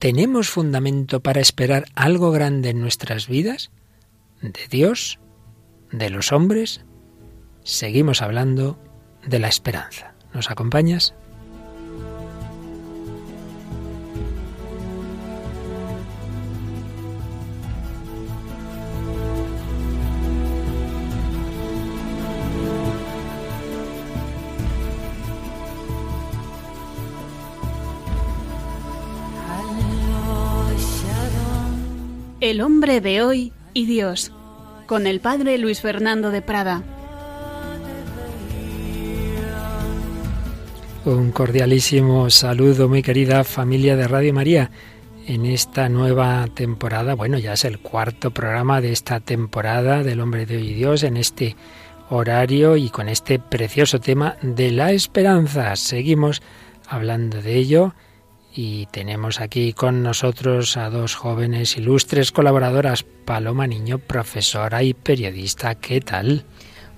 ¿Tenemos fundamento para esperar algo grande en nuestras vidas? ¿De Dios? ¿De los hombres? Seguimos hablando de la esperanza. ¿Nos acompañas? El hombre de hoy y Dios, con el padre Luis Fernando de Prada. Un cordialísimo saludo, muy querida familia de Radio María, en esta nueva temporada. Bueno, ya es el cuarto programa de esta temporada del Hombre de Hoy y Dios, en este horario y con este precioso tema de la esperanza. Seguimos hablando de ello y tenemos aquí con nosotros a dos jóvenes ilustres colaboradoras, Paloma Niño, profesora y periodista. ¿Qué tal?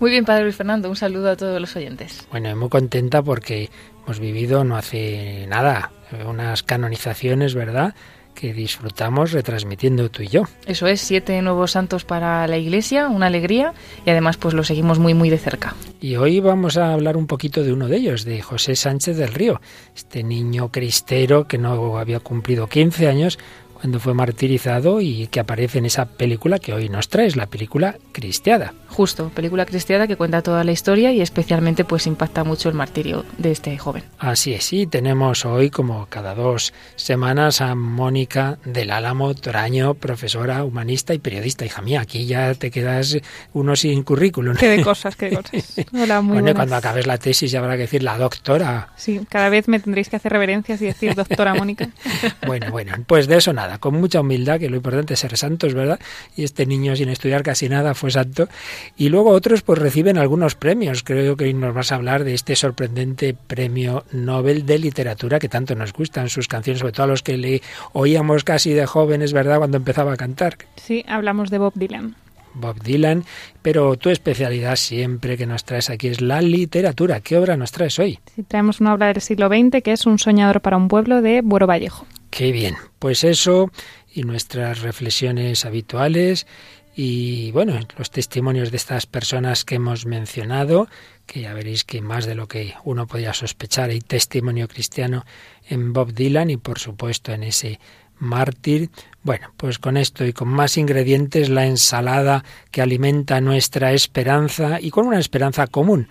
Muy bien, Padre Luis Fernando, un saludo a todos los oyentes. Bueno, muy contenta porque hemos vivido no hace nada unas canonizaciones, ¿verdad? Que disfrutamos retransmitiendo tú y yo. Eso es, siete nuevos santos para la Iglesia, una alegría y además pues lo seguimos muy muy de cerca. Y hoy vamos a hablar un poquito de uno de ellos, de José Sánchez del Río, este niño cristero que no había cumplido 15 años cuando fue martirizado y que aparece en esa película que hoy nos traes, la película Cristiada. Justo, película cristiana que cuenta toda la historia y especialmente pues impacta mucho el martirio de este joven. Así es, sí, tenemos hoy como cada dos semanas a Mónica del Álamo Toraño, profesora, humanista y periodista. Hija mía, aquí ya te quedas uno sin currículum. Qué de cosas, qué de cosas. Hola, muy bueno, cuando acabes la tesis ya habrá que decir la doctora. Sí, cada vez me tendréis que hacer reverencias y decir doctora Mónica. bueno, bueno, pues de eso nada, con mucha humildad, que lo importante es ser santos, ¿verdad? Y este niño sin estudiar casi nada fue santo y luego otros pues reciben algunos premios. Creo que hoy nos vas a hablar de este sorprendente premio Nobel de literatura que tanto nos gustan sus canciones, sobre todo a los que le oíamos casi de jóvenes, ¿verdad? Cuando empezaba a cantar. Sí, hablamos de Bob Dylan. Bob Dylan, pero tu especialidad siempre que nos traes aquí es la literatura. ¿Qué obra nos traes hoy? Sí, traemos una obra del siglo XX que es Un soñador para un pueblo de Buero Vallejo. Qué bien. Pues eso y nuestras reflexiones habituales y bueno, los testimonios de estas personas que hemos mencionado, que ya veréis que más de lo que uno podía sospechar hay testimonio cristiano en Bob Dylan y por supuesto en ese mártir. Bueno, pues con esto y con más ingredientes, la ensalada que alimenta nuestra esperanza y con una esperanza común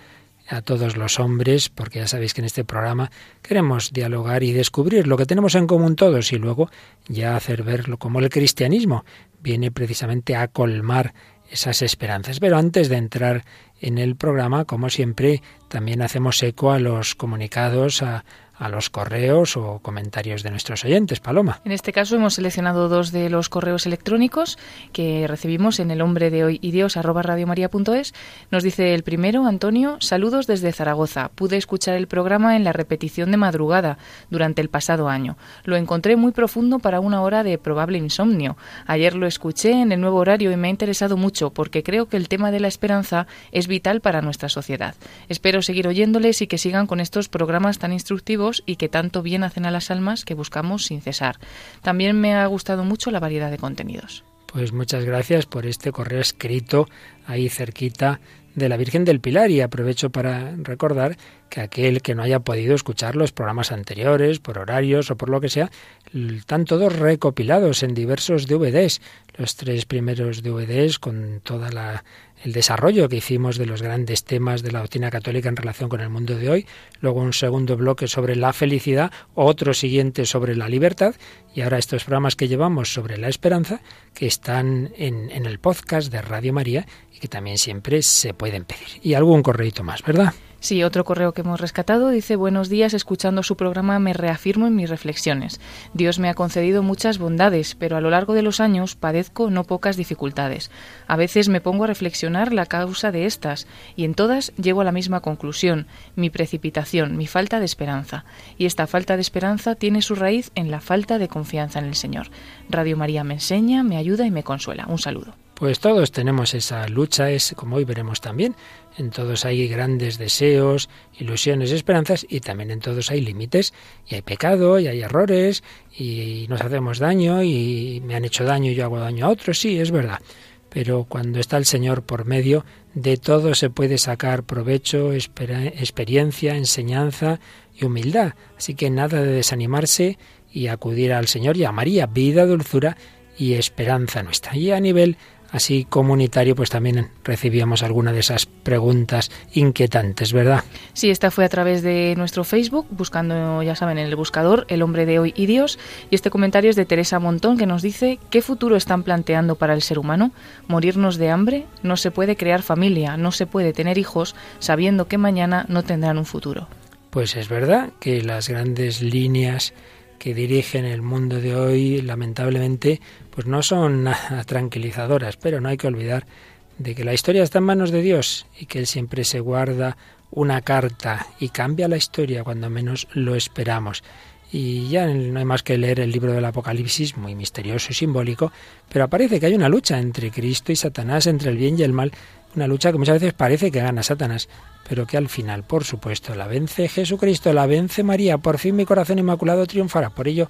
a todos los hombres, porque ya sabéis que en este programa queremos dialogar y descubrir lo que tenemos en común todos y luego ya hacer verlo como el cristianismo viene precisamente a colmar esas esperanzas. Pero antes de entrar en el programa, como siempre, también hacemos eco a los comunicados, a, a los correos o comentarios de nuestros oyentes, Paloma. En este caso hemos seleccionado dos de los correos electrónicos que recibimos en el hombre de hoy y Dios radiomaria.es. Nos dice el primero, Antonio, saludos desde Zaragoza. Pude escuchar el programa en la repetición de madrugada durante el pasado año. Lo encontré muy profundo para una hora de probable insomnio. Ayer lo escuché en el nuevo horario y me ha interesado mucho porque creo que el tema de la esperanza es vital para nuestra sociedad. Espero seguir oyéndoles y que sigan con estos programas tan instructivos y que tanto bien hacen a las almas que buscamos sin cesar. También me ha gustado mucho la variedad de contenidos. Pues muchas gracias por este correo escrito ahí cerquita de la Virgen del Pilar y aprovecho para recordar que aquel que no haya podido escuchar los programas anteriores por horarios o por lo que sea, están todos recopilados en diversos DVDs, los tres primeros DVDs con toda la el desarrollo que hicimos de los grandes temas de la doctrina católica en relación con el mundo de hoy, luego un segundo bloque sobre la felicidad, otro siguiente sobre la libertad y ahora estos programas que llevamos sobre la esperanza que están en, en el podcast de Radio María y que también siempre se pueden pedir. Y algún correito más, ¿verdad? Sí, otro correo que hemos rescatado dice buenos días, escuchando su programa me reafirmo en mis reflexiones. Dios me ha concedido muchas bondades, pero a lo largo de los años padezco no pocas dificultades. A veces me pongo a reflexionar la causa de estas y en todas llego a la misma conclusión, mi precipitación, mi falta de esperanza. Y esta falta de esperanza tiene su raíz en la falta de confianza en el Señor. Radio María me enseña, me ayuda y me consuela. Un saludo. Pues todos tenemos esa lucha, es como hoy veremos también. En todos hay grandes deseos, ilusiones, esperanzas y también en todos hay límites y hay pecado y hay errores y nos hacemos daño y me han hecho daño y yo hago daño a otros, sí, es verdad. Pero cuando está el Señor por medio, de todo se puede sacar provecho, experiencia, enseñanza y humildad. Así que nada de desanimarse y acudir al Señor y a María, vida, dulzura y esperanza nuestra. Y a nivel así comunitario, pues también recibíamos alguna de esas preguntas inquietantes, ¿verdad? Sí, esta fue a través de nuestro Facebook, buscando, ya saben, en el buscador El hombre de hoy y Dios. Y este comentario es de Teresa Montón, que nos dice, ¿qué futuro están planteando para el ser humano? ¿Morirnos de hambre? No se puede crear familia, no se puede tener hijos sabiendo que mañana no tendrán un futuro. Pues es verdad que las grandes líneas que dirigen el mundo de hoy, lamentablemente, pues no son tranquilizadoras, pero no hay que olvidar de que la historia está en manos de Dios y que Él siempre se guarda una carta y cambia la historia cuando menos lo esperamos. Y ya no hay más que leer el libro del Apocalipsis, muy misterioso y simbólico, pero aparece que hay una lucha entre Cristo y Satanás, entre el bien y el mal, una lucha que muchas veces parece que gana Satanás, pero que al final, por supuesto, la vence Jesucristo, la vence María, por fin mi corazón inmaculado triunfará. Por ello,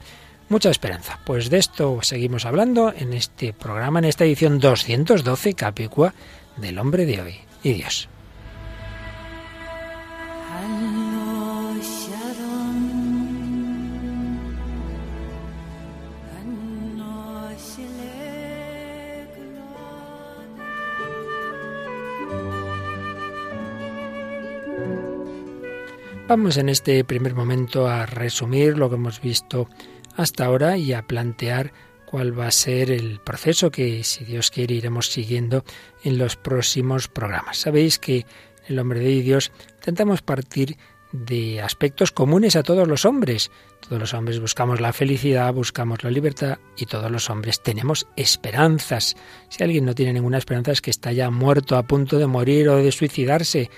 mucha esperanza. Pues de esto seguimos hablando en este programa, en esta edición 212, Capicua, del hombre de hoy y Dios. Vamos en este primer momento a resumir lo que hemos visto hasta ahora y a plantear cuál va a ser el proceso que, si Dios quiere, iremos siguiendo en los próximos programas. Sabéis que en el hombre de Dios intentamos partir de aspectos comunes a todos los hombres. Todos los hombres buscamos la felicidad, buscamos la libertad y todos los hombres tenemos esperanzas. Si alguien no tiene ninguna esperanza es que está ya muerto, a punto de morir o de suicidarse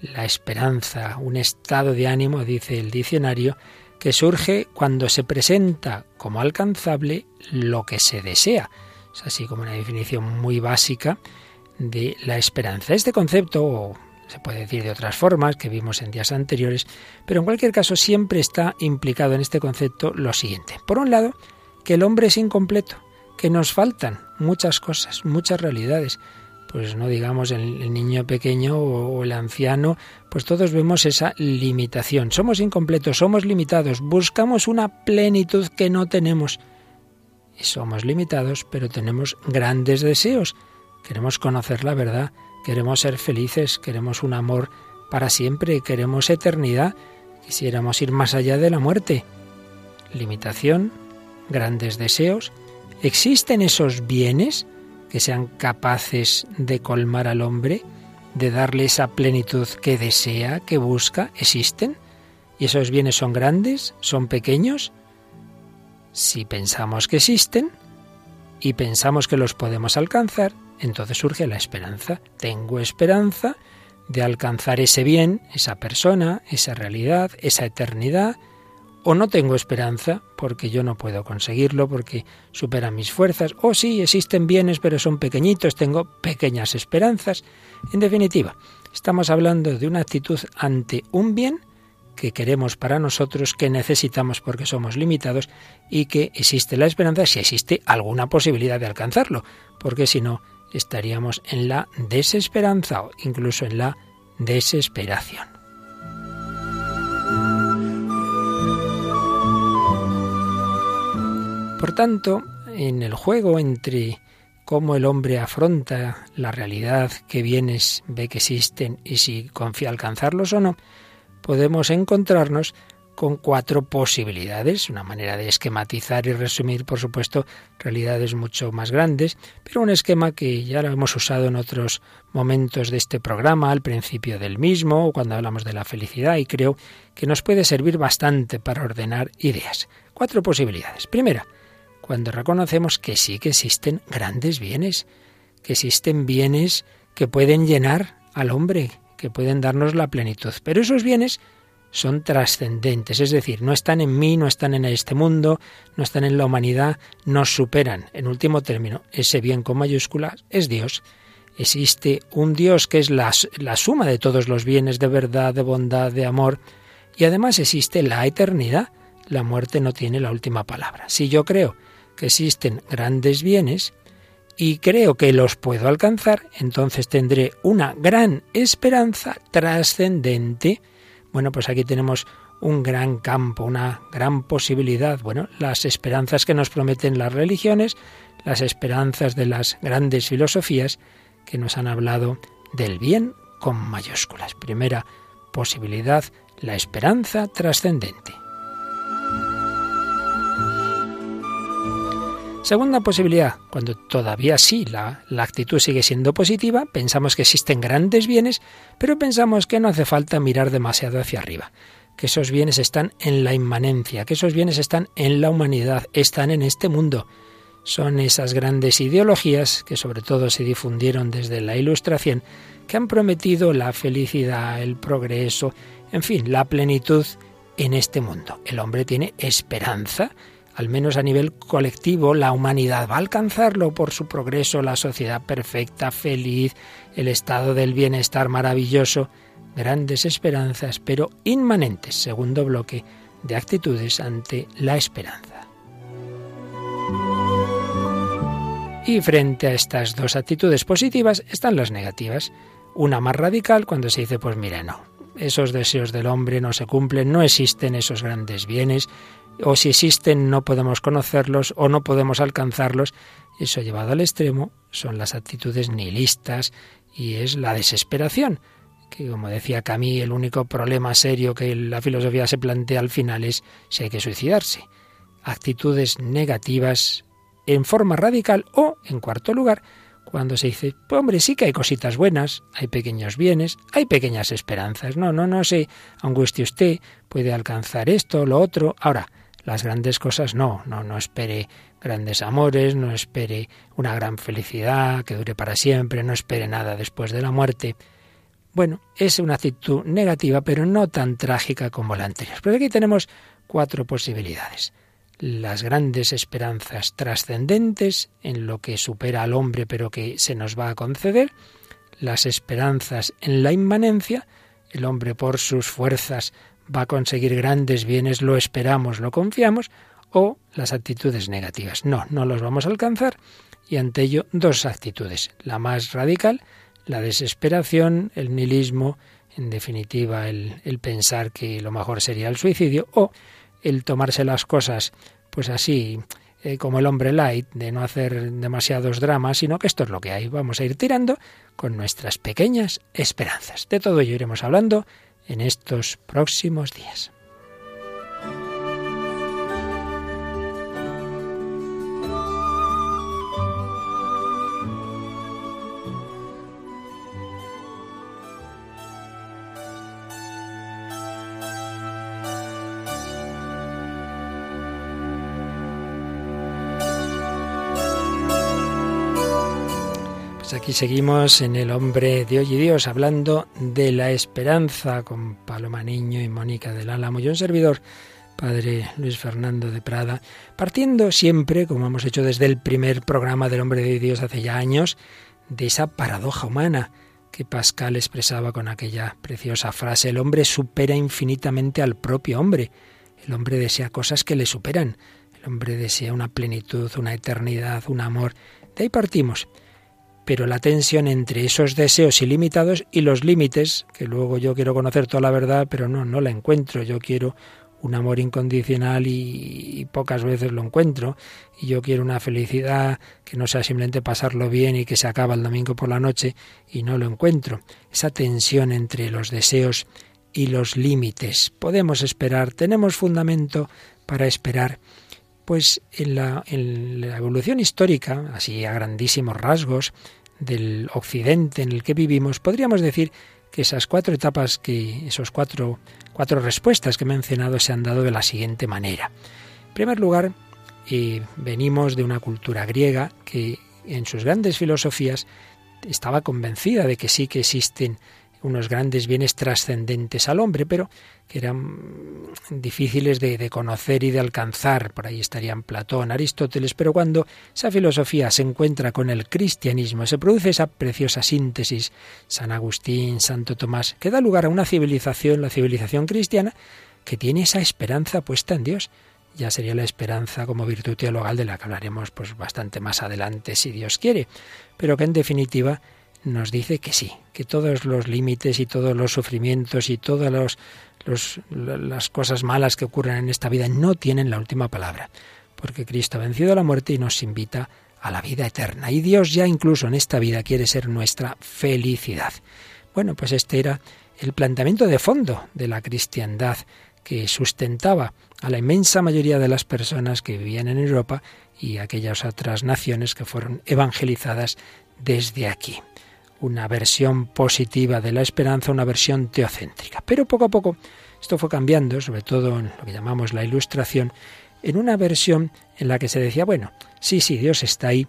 la esperanza, un estado de ánimo, dice el diccionario, que surge cuando se presenta como alcanzable lo que se desea. Es así como una definición muy básica de la esperanza. Este concepto, se puede decir de otras formas que vimos en días anteriores, pero en cualquier caso siempre está implicado en este concepto lo siguiente. Por un lado, que el hombre es incompleto, que nos faltan muchas cosas, muchas realidades, pues no digamos el, niño pequeño o, el anciano, pues todos vemos esa limitación. Somos incompletos, somos limitados, buscamos una plenitud que no tenemos. Y somos limitados, pero tenemos grandes deseos. Queremos conocer la verdad, queremos ser felices, queremos un amor para siempre, queremos eternidad, quisiéramos ir más allá de la muerte. Limitación, grandes deseos. ¿Existen esos bienes? Que sean capaces de colmar al hombre, de darle esa plenitud que desea, que busca, existen. ¿Y esos bienes son grandes? ¿Son pequeños? Si pensamos que existen y pensamos que los podemos alcanzar, entonces surge la esperanza. Tengo esperanza de alcanzar ese bien, esa persona, esa realidad, esa eternidad, o no tengo esperanza porque yo no puedo conseguirlo, porque supera mis fuerzas, o sí, existen bienes pero son pequeñitos, tengo pequeñas esperanzas. En definitiva, estamos hablando de una actitud ante un bien que queremos para nosotros, que necesitamos porque somos limitados y que existe la esperanza si existe alguna posibilidad de alcanzarlo, porque si no estaríamos en la desesperanza o incluso en la desesperación. Por tanto, en el juego entre cómo el hombre afronta la realidad que bienes ve que existen y si confía alcanzarlos o no, podemos encontrarnos con cuatro posibilidades, una manera de esquematizar y resumir, por supuesto, realidades mucho más grandes, pero un esquema que ya lo hemos usado en otros momentos de este programa, al principio del mismo, cuando hablamos de la felicidad, y creo que nos puede servir bastante para ordenar ideas. Cuatro posibilidades. Primera, cuando reconocemos que sí que existen grandes bienes, que existen bienes que pueden llenar al hombre, que pueden darnos la plenitud. Pero esos bienes son trascendentes, es decir, no están en mí, no están en este mundo, no están en la humanidad, nos superan. En último término, ese bien con mayúsculas es Dios. Existe un Dios que es la, la suma de todos los bienes de verdad, de bondad, de amor, y además existe la eternidad. La muerte no tiene la última palabra. Si yo creo que existen grandes bienes, y creo que los puedo alcanzar, entonces tendré una gran esperanza trascendente. Bueno, pues aquí tenemos un gran campo, una gran posibilidad. Bueno, las esperanzas que nos prometen las religiones, las esperanzas de las grandes filosofías que nos han hablado del bien con mayúsculas. Primera posibilidad, la esperanza trascendente. Segunda posibilidad, cuando todavía sí la, la, actitud sigue siendo positiva, pensamos que existen grandes bienes, pero pensamos que no hace falta mirar demasiado hacia arriba, que esos bienes están en la inmanencia, que esos bienes están en la humanidad, están en este mundo. Son esas grandes ideologías que sobre todo se difundieron desde la Ilustración, que han prometido la felicidad, el progreso, en fin, la plenitud en este mundo. El hombre tiene esperanza, al menos a nivel colectivo, la humanidad va a alcanzarlo por su progreso, la sociedad perfecta, feliz, el estado del bienestar maravilloso, grandes esperanzas, pero inmanentes, segundo bloque de actitudes ante la esperanza. Y frente a estas dos actitudes positivas están las negativas. Una más radical cuando se dice, pues mira, no, esos deseos del hombre no se cumplen, no existen esos grandes bienes, o si existen no podemos conocerlos o no podemos alcanzarlos. Eso llevado al extremo son las actitudes nihilistas y es la desesperación, que como decía Camille, el único problema serio que la filosofía se plantea al final es si hay que suicidarse. Actitudes negativas en forma radical o, en cuarto lugar, cuando se dice, pues hombre, sí que hay cositas buenas, hay pequeños bienes, hay pequeñas esperanzas. No, no, no se angustie usted, puede alcanzar esto, lo otro. Ahora, las grandes cosas no, no, no espere grandes amores, no espere una gran felicidad que dure para siempre, no espere nada después de la muerte. Bueno, es una actitud negativa, pero no tan trágica como la anterior. Pero aquí tenemos cuatro posibilidades. Las grandes esperanzas trascendentes en lo que supera al hombre pero que se nos va a conceder, las esperanzas en la inmanencia, el hombre por sus fuerzas va a conseguir grandes bienes, lo esperamos, lo confiamos, o las actitudes negativas. No, no los vamos a alcanzar. Y ante ello, dos actitudes. La más radical, la desesperación, el nihilismo, en definitiva, el, el pensar que lo mejor sería el suicidio, o el tomarse las cosas, pues así, eh, como el hombre light, de no hacer demasiados dramas, sino que esto es lo que hay. Vamos a ir tirando con nuestras pequeñas esperanzas. De todo ello iremos hablando en estos próximos días. Y seguimos en El hombre de hoy y Dios, hablando de la esperanza con Paloma Niño y Mónica del Álamo y un servidor, Padre Luis Fernando de Prada, partiendo siempre, como hemos hecho desde el primer programa del hombre de Dios hace ya años, de esa paradoja humana que Pascal expresaba con aquella preciosa frase, el hombre supera infinitamente al propio hombre, el hombre desea cosas que le superan, el hombre desea una plenitud, una eternidad, un amor. De ahí partimos pero la tensión entre esos deseos ilimitados y los límites, que luego yo quiero conocer toda la verdad, pero no, no la encuentro, yo quiero un amor incondicional y, pocas veces lo encuentro, y yo quiero una felicidad que no sea simplemente pasarlo bien y que se acaba el domingo por la noche y no lo encuentro. Esa tensión entre los deseos y los límites. Podemos esperar, tenemos fundamento para esperar. Pues en la, en la evolución histórica, así a grandísimos rasgos, del occidente en el que vivimos, podríamos decir que esas cuatro etapas, que esos cuatro, cuatro respuestas que he mencionado se han dado de la siguiente manera. En primer lugar, eh, venimos de una cultura griega que en sus grandes filosofías estaba convencida de que sí que existen unos grandes bienes trascendentes al hombre, pero que eran difíciles de, conocer y de alcanzar. Por ahí estarían Platón, Aristóteles, pero cuando esa filosofía se encuentra con el cristianismo, se produce esa preciosa síntesis, San Agustín, Santo Tomás, que da lugar a una civilización, la civilización cristiana, que tiene esa esperanza puesta en Dios. Ya sería la esperanza como virtud teologal de la que hablaremos pues bastante más adelante si Dios quiere, pero que en definitiva nos dice que sí, que todos los límites y todos los sufrimientos y todas las cosas malas que ocurren en esta vida no tienen la última palabra, porque Cristo ha vencido la muerte y nos invita a la vida eterna. Y Dios ya incluso en esta vida quiere ser nuestra felicidad. Bueno, pues este era el planteamiento de fondo de la cristiandad que sustentaba a la inmensa mayoría de las personas que vivían en Europa y aquellas otras naciones que fueron evangelizadas desde aquí una versión positiva de la esperanza, una versión teocéntrica. Pero poco a poco esto fue cambiando, sobre todo en lo que llamamos la ilustración, en una versión en la que se decía, bueno, sí, sí, Dios está ahí,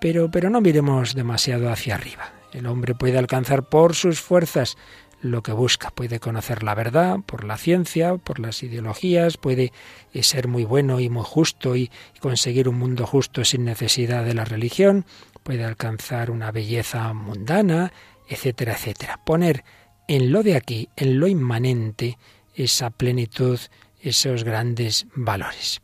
pero, pero no miremos demasiado hacia arriba. El hombre puede alcanzar por sus fuerzas lo que busca, puede conocer la verdad por la ciencia, por las ideologías, puede eh, ser muy bueno y muy justo y conseguir un mundo justo sin necesidad de la religión, puede alcanzar una belleza mundana, etcétera, etcétera. Poner en lo de aquí, en lo inmanente, esa plenitud, esos grandes valores.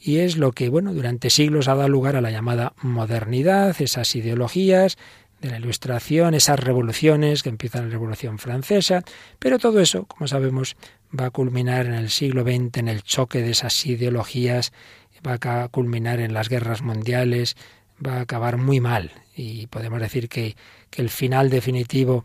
Y es lo que, bueno, durante siglos ha dado lugar a la llamada modernidad, esas ideologías de la ilustración, esas revoluciones que empiezan la Revolución Francesa, pero todo eso, como sabemos, va a culminar en el siglo XX en el choque de esas ideologías, va a culminar en las guerras mundiales, va a acabar muy mal. Y podemos decir que, que el final definitivo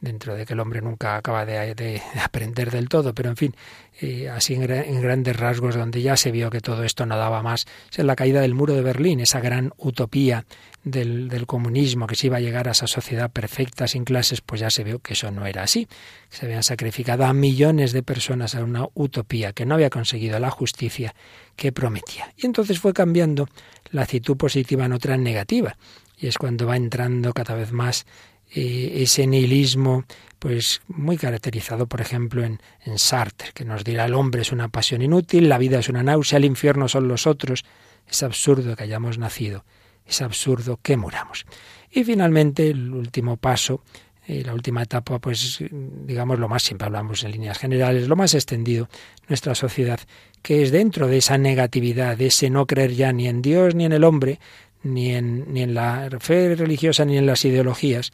dentro de que el hombre nunca acaba de, aprender del todo, pero en fin, eh, así en, grandes rasgos, donde ya se vio que todo esto no daba más, es la caída del muro de Berlín, esa gran utopía del, del, comunismo, que se iba a llegar a esa sociedad perfecta sin clases, pues ya se vio que eso no era así. Se habían sacrificado a millones de personas a una utopía que no había conseguido la justicia que prometía. Y entonces fue cambiando la actitud positiva en otra negativa. Y es cuando va entrando cada vez más eh, ese nihilismo, pues muy caracterizado, por ejemplo, en, Sartre, que nos dirá el hombre es una pasión inútil, la vida es una náusea, el infierno son los otros. Es absurdo que hayamos nacido, es absurdo que muramos. Y finalmente, el último paso, eh, la última etapa, pues digamos lo más, siempre hablamos en líneas generales, lo más extendido, nuestra sociedad, que es dentro de esa negatividad, de ese no creer ya ni en Dios ni en el hombre, ni en, ni en la fe religiosa ni en las ideologías,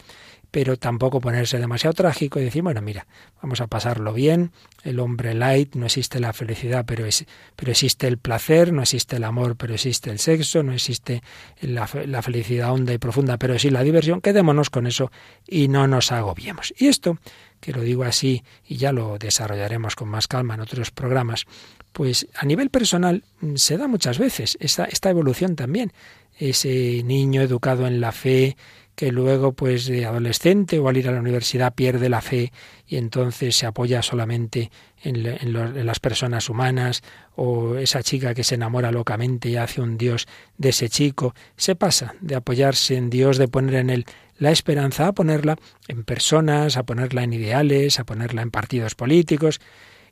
pero tampoco ponerse demasiado trágico y decir, bueno, mira, vamos a pasarlo bien, el hombre light, no existe la felicidad, pero, es, pero existe el placer, no existe el amor, pero existe el sexo, no existe la, la felicidad honda y profunda, pero sí la diversión, quedémonos con eso y no nos agobiemos. Y esto, que lo digo así y ya lo desarrollaremos con más calma en otros programas, pues a nivel personal se da muchas veces esta, esta evolución también ese niño educado en la fe que luego pues de adolescente o al ir a la universidad pierde la fe y entonces se apoya solamente en, las personas humanas o esa chica que se enamora locamente y hace un Dios de ese chico, se pasa de apoyarse en Dios, de poner en él la esperanza a ponerla en personas, a ponerla en ideales, a ponerla en partidos políticos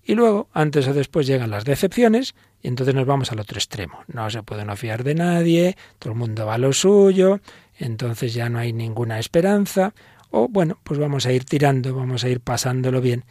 y luego, antes o después, llegan las decepciones y entonces nos vamos al otro extremo. No se puede no fiar de nadie, todo el mundo va a lo suyo, entonces ya no hay ninguna esperanza. O bueno, pues vamos a ir tirando, vamos a ir pasándolo bien.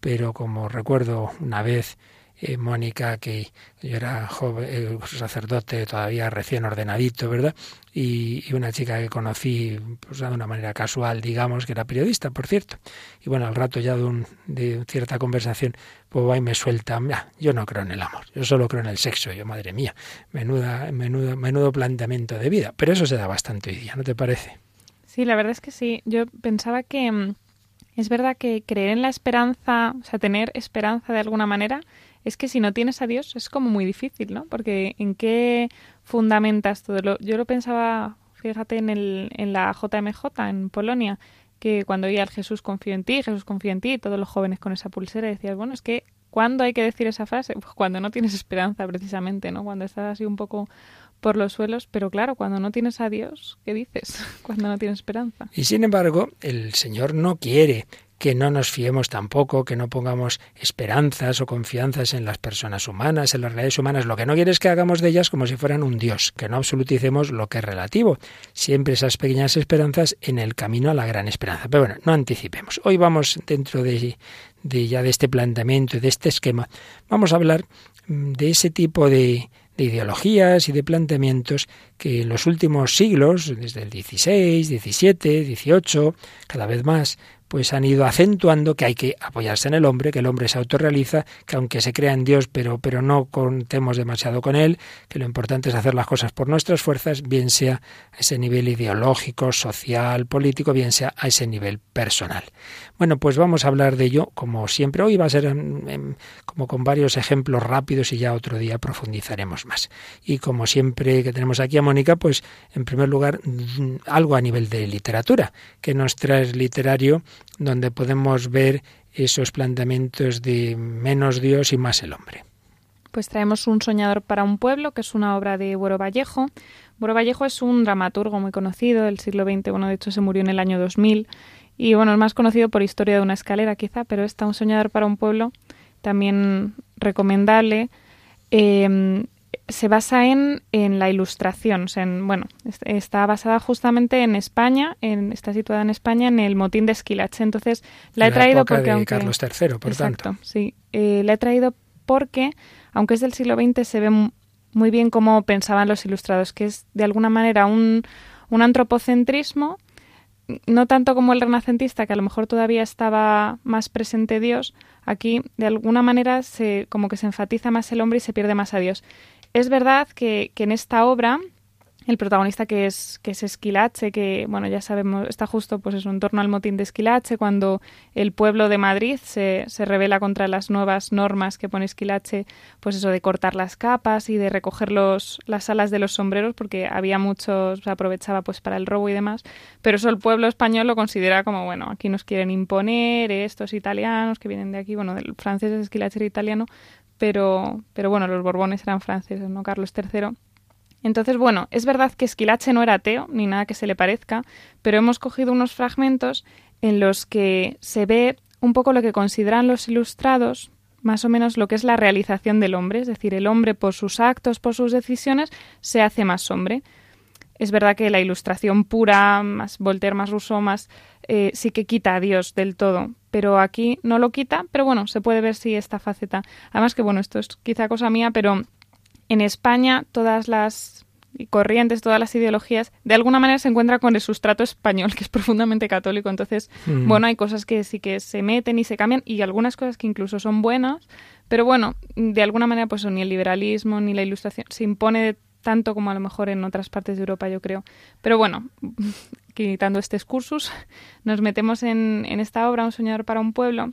Pero como recuerdo una vez eh, Mónica, que yo era joven, eh, sacerdote todavía recién ordenadito, ¿verdad? Y, una chica que conocí pues, de una manera casual, digamos, que era periodista, por cierto. Y bueno, al rato ya de, un, de cierta conversación, pues va y me suelta, yo no creo en el amor, yo solo creo en el sexo. Yo, madre mía, menuda, menudo, menudo planteamiento de vida. Pero eso se da bastante hoy día, ¿no te parece? Sí, la verdad es que sí. Yo pensaba que mm, es verdad que creer en la esperanza, o sea, tener esperanza de alguna manera, es que si no tienes a Dios es como muy difícil, ¿no? Porque ¿en qué fundamentas todo? Lo, yo lo pensaba, fíjate, en, el, en la JMJ, en Polonia, que cuando oía al Jesús confío en ti, Jesús confío en ti, todos los jóvenes con esa pulsera decías, bueno, es que ¿cuándo hay que decir esa frase? Pues cuando no tienes esperanza, precisamente, ¿no? Cuando estás así un poco por los suelos, pero claro, cuando no tienes a Dios, ¿qué dices? Cuando no tienes esperanza. Y sin embargo, el Señor no quiere que no nos fiemos tampoco, que no pongamos esperanzas o confianzas en las personas humanas, en las realidades humanas. Lo que no quiere es que hagamos de ellas como si fueran un Dios, que no absoluticemos lo que es relativo. Siempre esas pequeñas esperanzas en el camino a la gran esperanza. Pero bueno, no anticipemos. Hoy vamos dentro de, de ya de este planteamiento de este esquema, vamos a hablar mm, de ese tipo de, de ideologías y de planteamientos que en los últimos siglos, desde el XVI, XVII, XVIII, cada vez más, pues han ido acentuando que hay que apoyarse en el hombre, que el hombre se autorrealiza, que aunque se crea en Dios, pero, pero no contemos demasiado con él, que lo importante es hacer las cosas por nuestras fuerzas, bien sea a ese nivel ideológico, social, político, bien sea a ese nivel personal. Bueno, pues vamos a hablar de ello, como siempre. Hoy va a ser como con varios ejemplos rápidos y ya otro día profundizaremos más. Y como siempre que tenemos aquí a Mónica, pues en primer lugar mm, algo a nivel de literatura, que nos trae literario donde podemos ver esos planteamientos de menos Dios y más el hombre. Pues traemos Un soñador para un pueblo, que es una obra de Buero Vallejo. Buero Vallejo es un dramaturgo muy conocido del siglo XX, bueno, de hecho se murió en el año 2000 y bueno, es más conocido por Historia de una escalera quizá, pero está Un soñador para un pueblo, también recomendable. Eh, se basa en, en la ilustración. O sea, en, bueno, está basada justamente en España, en, está situada en España en el motín de Esquilache. Entonces, la he traído porque. De Carlos III, por exacto, tanto. Sí, eh, la he traído porque, aunque es del siglo XX, se ve muy bien cómo pensaban los ilustrados, que es de alguna manera un, un antropocentrismo, no tanto como el renacentista, que a lo mejor todavía estaba más presente Dios, aquí de alguna manera se, como que se enfatiza más el hombre y se pierde más a Dios. Es verdad que, en esta obra el protagonista que es que es Esquilache, que bueno ya sabemos está justo pues eso en torno al motín de Esquilache cuando el pueblo de Madrid se, se revela contra las nuevas normas que pone Esquilache, pues eso de cortar las capas y de recoger los, las alas de los sombreros porque había muchos se aprovechaba pues para el robo y demás, pero eso el pueblo español lo considera como bueno aquí nos quieren imponer estos italianos que vienen de aquí, bueno del francés Esquilache era italiano, pero, pero bueno, los Borbones eran franceses, ¿no? Carlos III. Entonces, bueno, es verdad que Esquilache no era ateo, ni nada que se le parezca, pero hemos cogido unos fragmentos en los que se ve un poco lo que consideran los ilustrados, más o menos lo que es la realización del hombre, es decir, el hombre por sus actos, por sus decisiones, se hace más hombre. Es verdad que la ilustración pura, más Voltaire, más Rousseau, más eh, sí que quita a Dios del todo, pero aquí no lo quita, pero bueno, se puede ver si esta faceta. Además que bueno, esto es quizá cosa mía, pero en España todas las corrientes, todas las ideologías, de alguna manera se encuentran con el sustrato español, que es profundamente católico. Entonces, mm. bueno, hay cosas que sí que se meten y se cambian, y algunas cosas que incluso son buenas, pero bueno, de alguna manera, pues ni el liberalismo ni la ilustración se impone de tanto como a lo mejor en otras partes de Europa, yo creo. Pero bueno, quitando este excursus, nos metemos en, esta obra, Un soñador para un pueblo,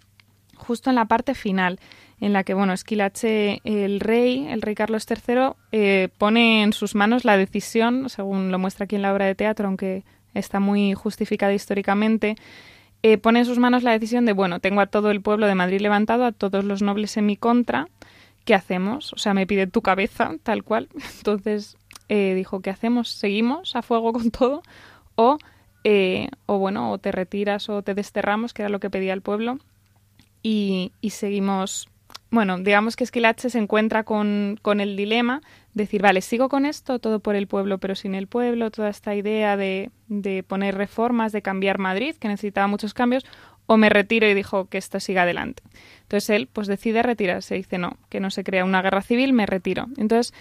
justo en la parte final, en la que, bueno, Esquilache, el rey, el rey Carlos III, eh, pone en sus manos la decisión, según lo muestra aquí en la obra de teatro, aunque está muy justificada históricamente, eh, pone en sus manos la decisión de, bueno, tengo a todo el pueblo de Madrid levantado, a todos los nobles en mi contra, ¿qué hacemos? O sea, me pide tu cabeza, tal cual. Entonces eh, dijo, ¿qué hacemos? ¿Seguimos a fuego con todo? O, eh, o bueno, o te retiras o te desterramos, que era lo que pedía el pueblo, y, y seguimos. Bueno, digamos que Esquilache se encuentra con, con el dilema decir, vale, sigo con esto, todo por el pueblo, pero sin el pueblo, toda esta idea de, de poner reformas, de cambiar Madrid, que necesitaba muchos cambios, o me retiro y dijo que esto siga adelante. Entonces él pues decide retirarse, dice no, que no se crea una guerra civil, me retiro. Entonces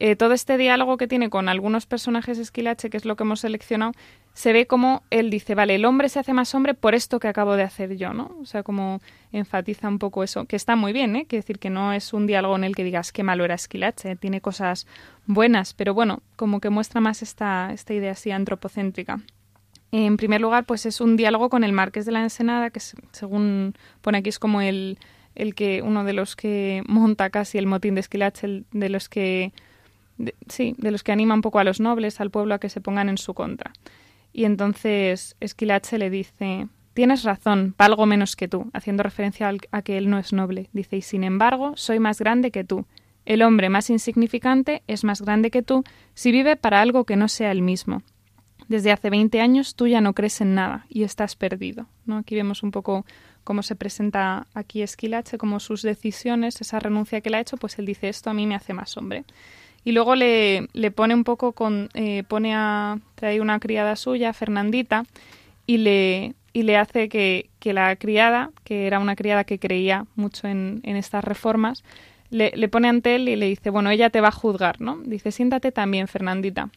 eh, todo este diálogo que tiene con algunos personajes Esquilache, que es lo que hemos seleccionado, se ve como él dice, vale, el hombre se hace más hombre por esto que acabo de hacer yo, ¿no? O sea, como enfatiza un poco eso, que está muy bien, ¿eh? Quiere decir que no es un diálogo en el que digas qué malo era Esquilache, tiene cosas buenas, pero bueno, como que muestra más esta, esta idea así antropocéntrica. En primer lugar, pues es un diálogo con el Marqués de la Ensenada, que según pone aquí es como el, el que uno de los que monta casi el motín de Esquilache, de los que sí, de los que anima un poco a los nobles, al pueblo a que se pongan en su contra. Y entonces Esquilache le dice, tienes razón, valgo menos que tú, haciendo referencia a que él no es noble. Dice, y sin embargo, soy más grande que tú. El hombre más insignificante es más grande que tú si vive para algo que no sea el mismo. Desde hace 20 años tú ya no crees en nada y estás perdido. ¿no? Aquí vemos un poco cómo se presenta aquí Esquilache, como sus decisiones, esa renuncia que le ha hecho, pues él dice esto a mí me hace más hombre. Y luego le, le pone un poco con, eh, pone a, trae una criada suya, Fernandita, y le, y le hace que, que, la criada, que era una criada que creía mucho en, en estas reformas, le, le, pone ante él y le dice, bueno, ella te va a juzgar, ¿no? Dice, siéntate también, Fernandita.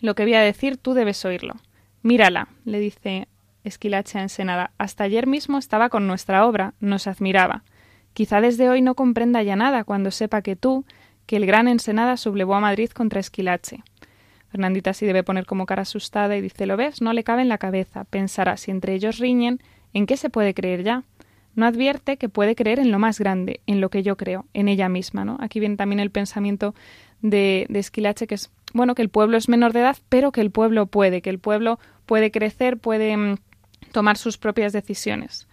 Lo que voy a decir tú debes oírlo. Mírala, le dice Esquilache a Ensenada. Hasta ayer mismo estaba con nuestra obra, nos admiraba. Quizá desde hoy no comprenda ya nada cuando sepa que tú, que el gran Ensenada sublevó a Madrid contra Esquilache. Fernandita sí debe poner como cara asustada y dice, ¿lo ves? No le cabe en la cabeza. Pensará, si entre ellos riñen, ¿en qué se puede creer ya? No advierte que puede creer en lo más grande, en lo que yo creo, en ella misma, ¿no? Aquí viene también el pensamiento de, de Esquilache, que es, bueno, que el pueblo es menor de edad, pero que el pueblo puede, que el pueblo puede crecer, puede mm, tomar sus propias decisiones.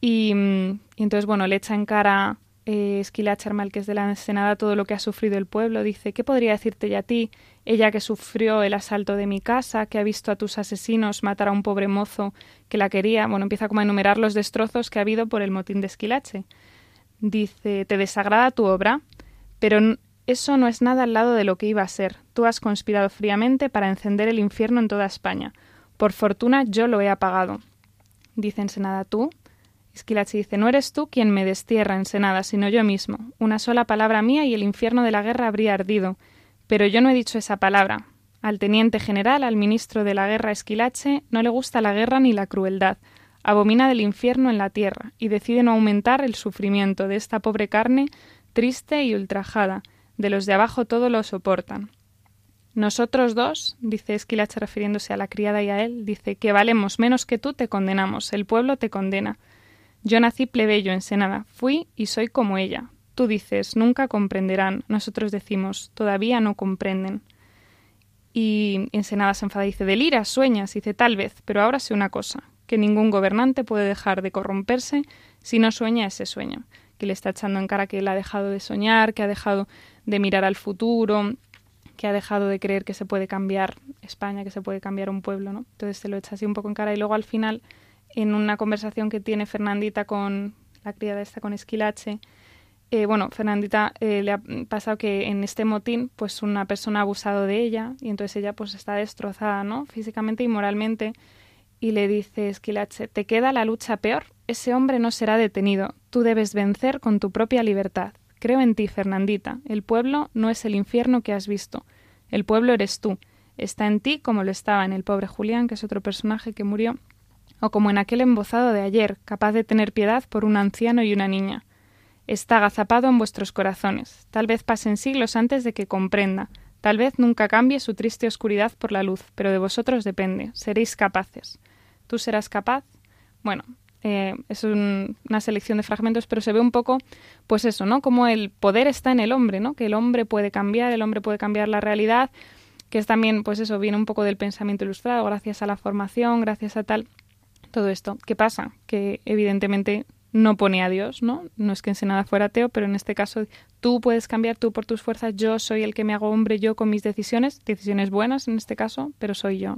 Y, mm, y entonces, bueno, le echa en cara eh, Esquilache que es de la Ensenada todo lo que ha sufrido el pueblo. Dice, ¿qué podría decirte ya a ti? Ella que sufrió el asalto de mi casa, que ha visto a tus asesinos matar a un pobre mozo que la quería. Bueno, empieza como a enumerar los destrozos que ha habido por el motín de Esquilache. Dice, ¿te desagrada tu obra? Pero eso no es nada al lado de lo que iba a ser. Tú has conspirado fríamente para encender el infierno en toda España. Por fortuna yo lo he apagado. Dice Ensenada, ¿tú? Esquilache dice, no eres tú quien me destierra, Ensenada, sino yo mismo. Una sola palabra mía y el infierno de la guerra habría ardido. Pero yo no he dicho esa palabra. Al teniente general, al ministro de la guerra Esquilache, no le gusta la guerra ni la crueldad. Abomina del infierno en la tierra y decide no aumentar el sufrimiento de esta pobre carne triste y ultrajada. De los de abajo todo lo soportan. Nosotros dos, dice Esquilache refiriéndose a la criada y a él, dice que valemos menos que tú, te condenamos, el pueblo te condena. Yo nací plebeyo en Senada, fui y soy como ella. Tú dices, nunca comprenderán. Nosotros decimos, todavía no comprenden. Y Ensenada se enfada y dice, deliras, sueñas, dice, tal vez, pero ahora sé una cosa, que ningún gobernante puede dejar de corromperse si no sueña ese sueño, que le está echando en cara que él ha dejado de soñar, que ha dejado de mirar al futuro, que ha dejado de creer que se puede cambiar España, que se puede cambiar un pueblo, ¿no? Entonces se lo echa así un poco en cara y luego al final en una conversación que tiene Fernandita con la criada esta con Esquilache, eh, bueno, Fernandita eh, le ha pasado que en este motín, pues una persona ha abusado de ella y entonces ella pues está destrozada, ¿no? Físicamente y moralmente. Y le dice Esquilache, te queda la lucha peor, ese hombre no será detenido, tú debes vencer con tu propia libertad. Creo en ti, Fernandita, el pueblo no es el infierno que has visto, el pueblo eres tú, está en ti como lo estaba en el pobre Julián, que es otro personaje que murió o como en aquel embozado de ayer, capaz de tener piedad por un anciano y una niña. Está agazapado en vuestros corazones. Tal vez pasen siglos antes de que comprenda. Tal vez nunca cambie su triste oscuridad por la luz, pero de vosotros depende. Seréis capaces. ¿Tú serás capaz? Bueno, eh, es una selección de fragmentos, pero se ve un poco, pues eso, ¿no? Como el poder está en el hombre, ¿no? Que el hombre puede cambiar, el hombre puede cambiar la realidad, que es también, pues eso, viene un poco del pensamiento ilustrado, gracias a la formación, gracias a tal todo esto. ¿Qué pasa? Que evidentemente no pone a Dios, ¿no? No es que Ensenada fuera ateo, pero en este caso tú puedes cambiar tú por tus fuerzas, yo soy el que me hago hombre, yo con mis decisiones, decisiones buenas en este caso, pero soy yo.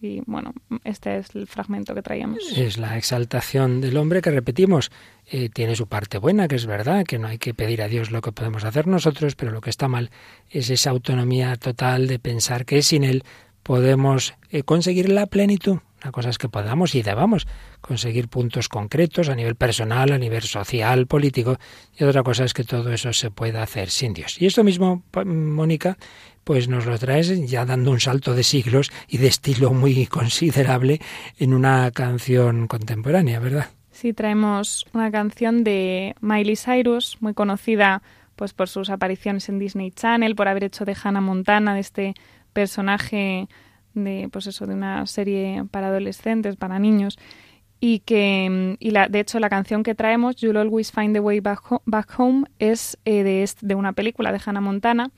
Y bueno, este es el fragmento que traíamos. Es la exaltación del hombre que repetimos, eh, tiene su parte buena, que es verdad, que no hay que pedir a Dios lo que podemos hacer nosotros, pero lo que está mal es esa autonomía total de pensar que sin Él podemos eh, conseguir la plenitud una cosa es que podamos y debamos conseguir puntos concretos a nivel personal, a nivel social, político, y otra cosa es que todo eso se pueda hacer sin Dios. Y esto mismo, Mónica, pues nos lo traes ya dando un salto de siglos y de estilo muy considerable en una canción contemporánea, ¿verdad? Sí, traemos una canción de Miley Cyrus, muy conocida pues por sus apariciones en Disney Channel, por haber hecho de Hannah Montana, de este personaje de pues eso de una serie para adolescentes para niños y que y la, de hecho la canción que traemos You'll Always Find the Way Back, Home es eh, de, de una película de Hannah Montana.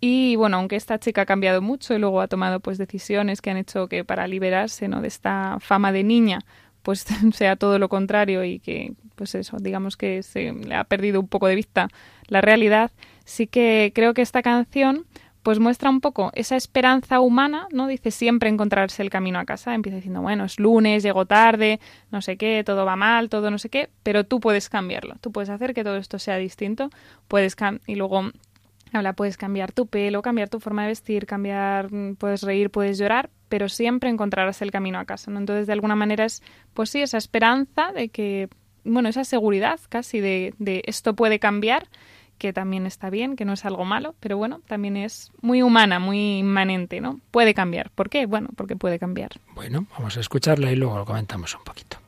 Y bueno aunque esta chica ha cambiado mucho y luego ha tomado pues decisiones que han hecho que para liberarse no de esta fama de niña pues sea todo lo contrario y que pues eso digamos que se le ha perdido un poco de vista la realidad sí que creo que esta canción pues muestra un poco esa esperanza humana, ¿no? Dice siempre encontrarse el camino a casa, empieza diciendo, bueno, es lunes, llego tarde, no sé qué, todo va mal, todo no sé qué, pero tú puedes cambiarlo, tú puedes hacer que todo esto sea distinto, puedes y luego habla, puedes cambiar tu pelo, cambiar tu forma de vestir, cambiar, mm, puedes reír, puedes llorar, pero siempre encontrarás el camino a casa, ¿no? Entonces, de alguna manera es, pues sí, esa esperanza de que, bueno, esa seguridad casi de, de esto puede cambiar que también está bien, que no es algo malo, pero bueno, también es muy humana, muy inmanente, ¿no? Puede cambiar. ¿Por qué? Bueno, porque puede cambiar. Bueno, vamos a escucharla y luego lo comentamos un poquito.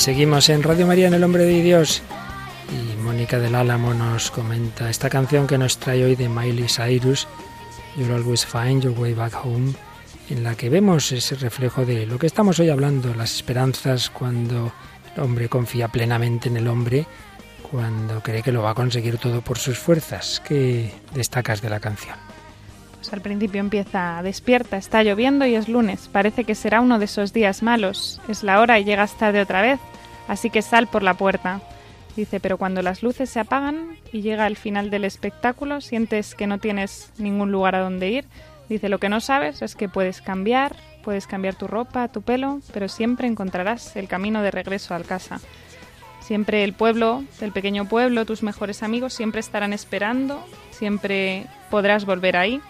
Seguimos en Radio María en el Hombre de Dios. Y Mónica del Álamo nos comenta esta canción que nos trae hoy de Miley Cyrus, You'll Always Find Your Way Back Home, en la que vemos ese reflejo de lo que estamos hoy hablando, las esperanzas cuando el hombre confía plenamente en el hombre, cuando cree que lo va a conseguir todo por sus fuerzas. ¿Qué destacas de la canción? Pues al principio empieza, despierta, está lloviendo y es lunes, parece que será uno de esos días malos, es la hora y llegas tarde otra vez, así que sal por la puerta. Dice, pero cuando las luces se apagan y llega el final del espectáculo, sientes que no tienes ningún lugar a donde ir. Dice, lo que no sabes es que puedes cambiar, puedes cambiar tu ropa, tu pelo, pero siempre encontrarás el camino de regreso al casa. Siempre el pueblo, el pequeño pueblo, tus mejores amigos siempre estarán esperando, siempre podrás volver ahí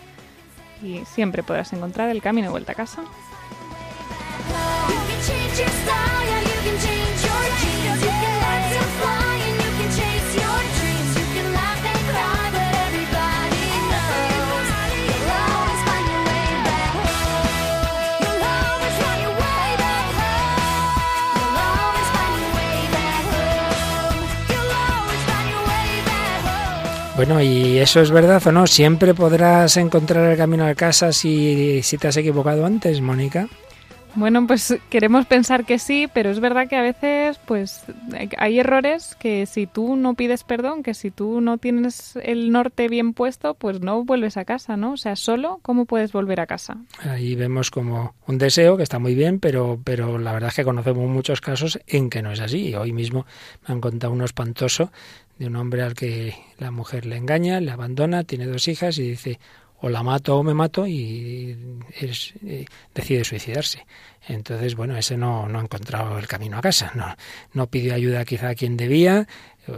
y siempre podrás encontrar el camino de vuelta a casa. Bueno, ¿y eso es verdad o no? ¿Siempre podrás encontrar el camino a casa si, si te has equivocado antes, Mónica? Bueno, pues queremos pensar que sí, pero es verdad que a veces pues hay errores que si tú no pides perdón, que si tú no tienes el norte bien puesto, pues no vuelves a casa, ¿no? O sea, solo, ¿cómo puedes volver a casa? Ahí vemos como un deseo que está muy bien, pero, pero la verdad es que conocemos muchos casos en que no es así. Hoy mismo me han contado uno espantoso de un hombre al que la mujer le engaña, le abandona, tiene dos hijas y dice o la mato o me mato y eh, decide suicidarse. Entonces, bueno, ese no, no ha encontrado el camino a casa, no, no pidió ayuda quizá a quien debía,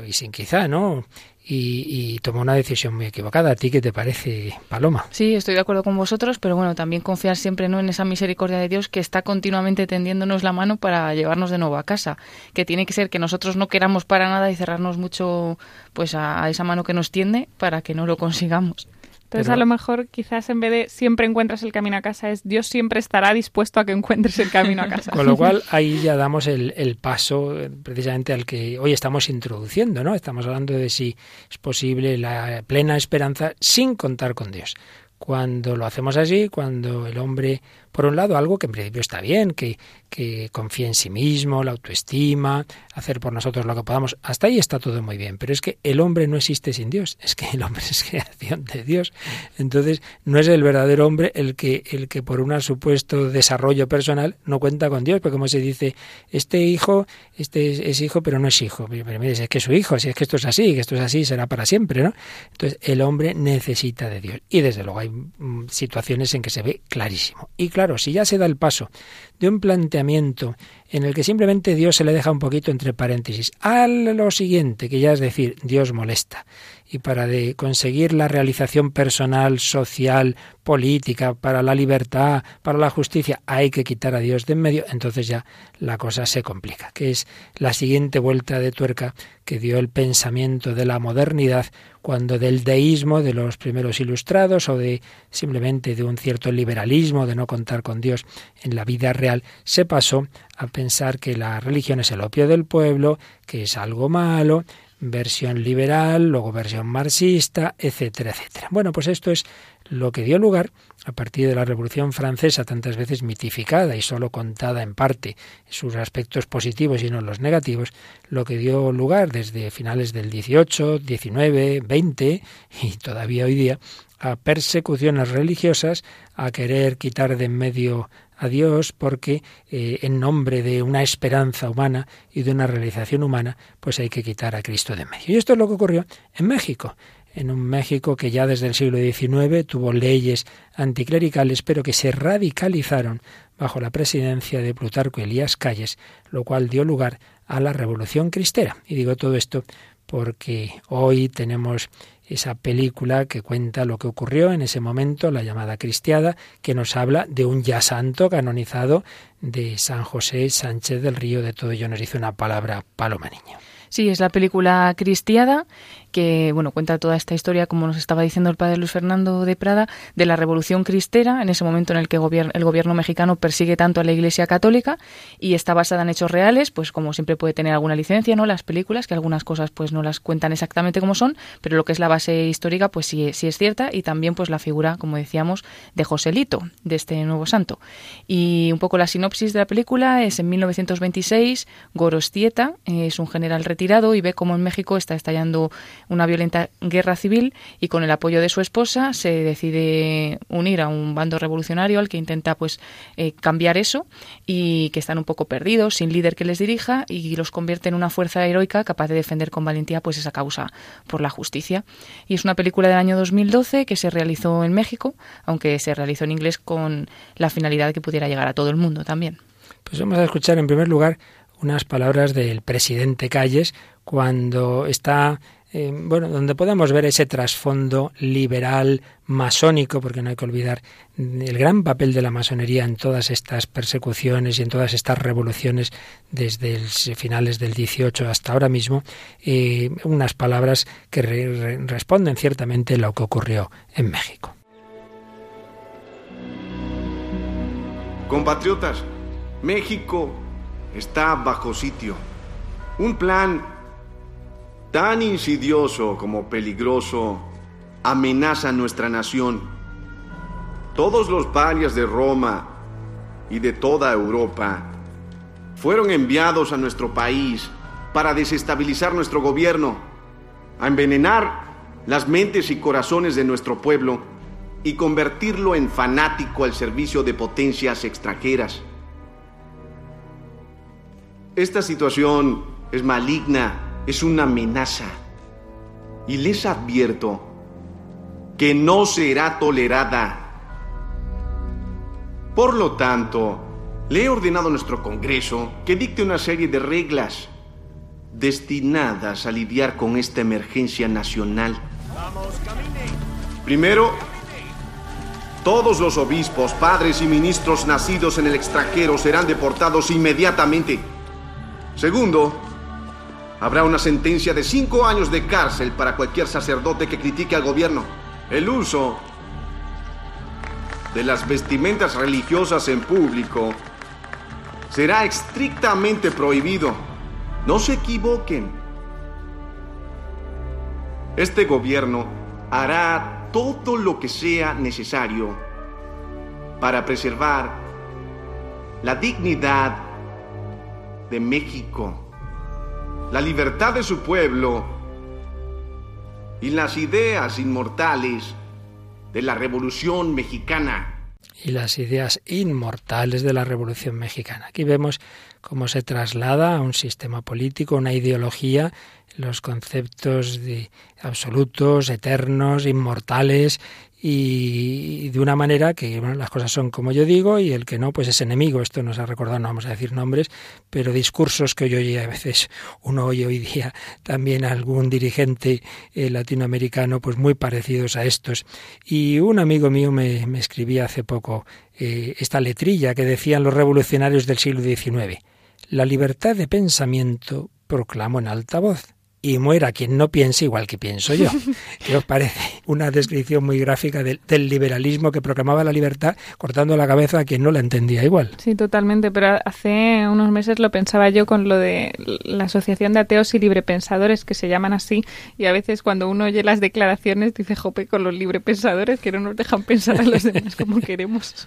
y sin quizá, ¿no? y, tomó una decisión muy equivocada. ¿A ti qué te parece, Paloma? Sí, estoy de acuerdo con vosotros, pero bueno, también confiar siempre ¿no? en esa misericordia de Dios que está continuamente tendiéndonos la mano para llevarnos de nuevo a casa. Que tiene que ser que nosotros no queramos para nada y cerrarnos mucho pues a, esa mano que nos tiende para que no lo consigamos. Entonces a lo mejor quizás en vez de siempre encuentras el camino a casa es Dios siempre estará dispuesto a que encuentres el camino a casa. Con lo cual ahí ya damos el, el paso eh, precisamente al que hoy estamos introduciendo, ¿no? Estamos hablando de si es posible la plena esperanza sin contar con Dios. Cuando lo hacemos así, cuando el hombre por un lado, algo que en principio está bien, que, que confíe en sí mismo, la autoestima, hacer por nosotros lo que podamos. Hasta ahí está todo muy bien. Pero es que el hombre no existe sin Dios. Es que el hombre es creación de Dios. Entonces, no es el verdadero hombre el que, el que por un supuesto desarrollo personal no cuenta con Dios. Porque como se dice, este hijo, este es, hijo, pero no es hijo. Pero, mire, es que es su hijo, si es que esto es así, que esto es así, será para siempre, ¿no? Entonces, el hombre necesita de Dios. Y desde luego hay mm, situaciones en que se ve clarísimo. Y claro, Claro, si ya se da el paso de un planteamiento en el que simplemente Dios se le deja un poquito entre paréntesis a lo siguiente, que ya es decir, Dios molesta. Y para de conseguir la realización personal, social, política, para la libertad, para la justicia, hay que quitar a Dios de en medio, entonces ya la cosa se complica, que es la siguiente vuelta de tuerca que dio el pensamiento de la modernidad cuando del deísmo de los primeros ilustrados o de simplemente de un cierto liberalismo de no contar con Dios en la vida real se pasó a pensar que la religión es el opio del pueblo, que es algo malo, versión liberal, luego versión marxista, etcétera, etcétera. Bueno, pues esto es lo que dio lugar a partir de la Revolución Francesa, tantas veces mitificada y solo contada en parte sus aspectos positivos y no los negativos, lo que dio lugar desde finales del 18, 19, 20 y todavía hoy día a persecuciones religiosas, a querer quitar de en medio a Dios porque eh, en nombre de una esperanza humana y de una realización humana, pues hay que quitar a Cristo de en medio. Y esto es lo que ocurrió en México en un México que ya desde el siglo XIX tuvo leyes anticlericales, pero que se radicalizaron bajo la presidencia de Plutarco Elías Calles, lo cual dio lugar a la Revolución Cristera. Y digo todo esto porque hoy tenemos esa película que cuenta lo que ocurrió en ese momento, la llamada Cristiada, que nos habla de un ya santo canonizado de San José Sánchez del Río. De todo ello nos dice una palabra Paloma Niño. Sí, es la película Cristiada que bueno, cuenta toda esta historia, como nos estaba diciendo el padre Luis Fernando de Prada, de la Revolución Cristera, en ese momento en el que el gobierno mexicano persigue tanto a la Iglesia Católica y está basada en hechos reales, pues como siempre puede tener alguna licencia, ¿no? Las películas, que algunas cosas pues no las cuentan exactamente como son, pero lo que es la base histórica pues sí, sí es cierta y también pues la figura, como decíamos, de Joselito, de este nuevo santo. Y un poco la sinopsis de la película es en 1926, Gorostieta es un general retirado y ve cómo en México está estallando una violenta guerra civil y con el apoyo de su esposa se decide unir a un bando revolucionario al que intenta pues eh, cambiar eso y que están un poco perdidos, sin líder que les dirija y los convierte en una fuerza heroica capaz de defender con valentía pues esa causa por la justicia. Y es una película del año 2012 que se realizó en México, aunque se realizó en inglés con la finalidad de que pudiera llegar a todo el mundo también. Pues vamos a escuchar en primer lugar unas palabras del presidente Calles cuando está eh, bueno, donde podemos ver ese trasfondo liberal, masónico, porque no hay que olvidar el gran papel de la masonería en todas estas persecuciones y en todas estas revoluciones desde finales del 18 hasta ahora mismo, eh, unas palabras que responden ciertamente lo que ocurrió en México. Compatriotas, México está bajo sitio. Un plan tan insidioso como peligroso, amenaza a nuestra nación. Todos los parias de Roma y de toda Europa fueron enviados a nuestro país para desestabilizar nuestro gobierno, a envenenar las mentes y corazones de nuestro pueblo y convertirlo en fanático al servicio de potencias extranjeras. Esta situación es maligna es una amenaza. Y les advierto que no será tolerada. Por lo tanto, le he ordenado a nuestro Congreso que dicte una serie de reglas destinadas a lidiar con esta emergencia nacional. Primero, todos los obispos, padres y ministros nacidos en el extranjero serán deportados inmediatamente. Segundo, Habrá una sentencia de cinco años de cárcel para cualquier sacerdote que critique al gobierno. El uso de las vestimentas religiosas en público será estrictamente prohibido. No se equivoquen. Este gobierno hará todo lo que sea necesario para preservar la dignidad de México, la libertad de su pueblo y las ideas inmortales de la Revolución Mexicana. Y las ideas inmortales de la Revolución Mexicana. Aquí vemos cómo se traslada a un sistema político, una ideología, los conceptos de absolutos, eternos, inmortales y de una manera que bueno, las cosas son como yo digo y el que no pues es enemigo. Esto nos ha recordado, no vamos a decir nombres, pero discursos que hoy oye a veces uno oye hoy día también algún dirigente eh, latinoamericano pues muy parecidos a estos. Y un amigo mío me, me escribía hace poco eh, esta letrilla que decían los revolucionarios del siglo XIX. La libertad de pensamiento proclamo en alta voz y muera quien no piense igual que pienso yo. ¿Qué os parece? Una descripción muy gráfica del, liberalismo que proclamaba la libertad cortando la cabeza a quien no la entendía igual. Sí, totalmente, pero hace unos meses lo pensaba yo con lo de la Asociación de Ateos y Librepensadores, que se llaman así, y a veces cuando uno oye las declaraciones dice, jope, con los librepensadores que no nos dejan pensar a los demás como queremos.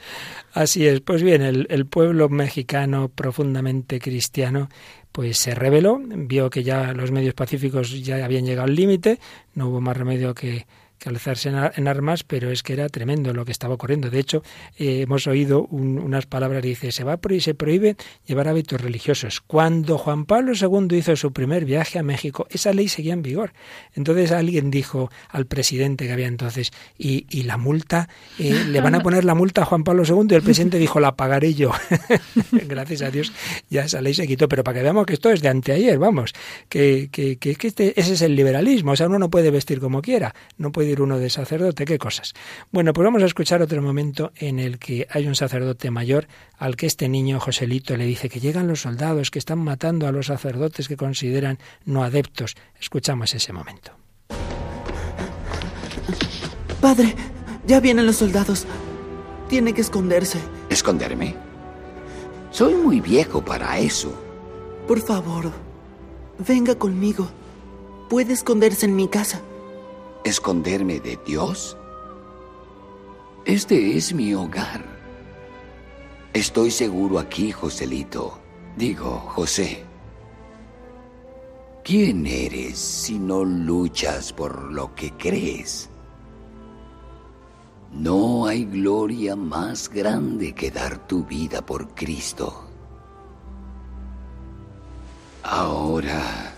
Así es, pues bien, el pueblo mexicano profundamente cristiano pues se rebeló, vio que ya los medios pacíficos ya habían llegado al límite, no hubo más remedio que que alzarse en, armas, pero es que era tremendo lo que estaba ocurriendo. De hecho, eh, hemos oído unas palabras, dice, se, va, se prohíbe llevar hábitos religiosos. Cuando Juan Pablo II hizo su primer viaje a México, esa ley seguía en vigor. Entonces alguien dijo al presidente que había entonces, y, y la multa, eh, le van a poner la multa a Juan Pablo II, y el presidente dijo, la pagaré yo. Gracias a Dios ya esa ley se quitó, pero para que veamos que esto es de anteayer, vamos, que, que, que, este, ese es el liberalismo, o sea, uno no puede vestir como quiera, no puede uno de sacerdote, qué cosas. Bueno, pues vamos a escuchar otro momento en el que hay un sacerdote mayor al que este niño Joselito le dice que llegan los soldados que están matando a los sacerdotes que consideran no adeptos. Escuchamos ese momento. Padre, ya vienen los soldados. Tiene que esconderse. ¿Esconderme? Soy muy viejo para eso. Por favor, venga conmigo. Puede esconderse en mi casa esconderme de Dios? Este es mi hogar. Estoy seguro aquí, Joselito. Digo, José. ¿Quién eres si no luchas por lo que crees? No hay gloria más grande que dar tu vida por Cristo. Ahora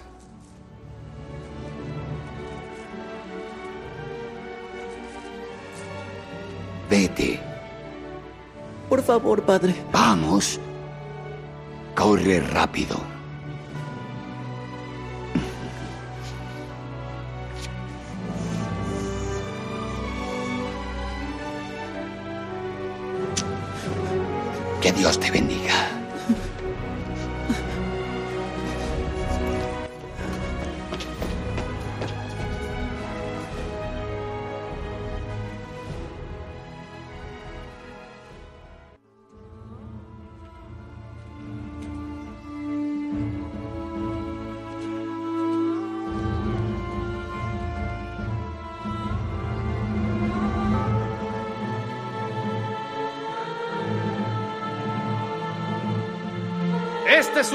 Vete. Por favor, padre. Vamos. Corre rápido. Que Dios te bendiga.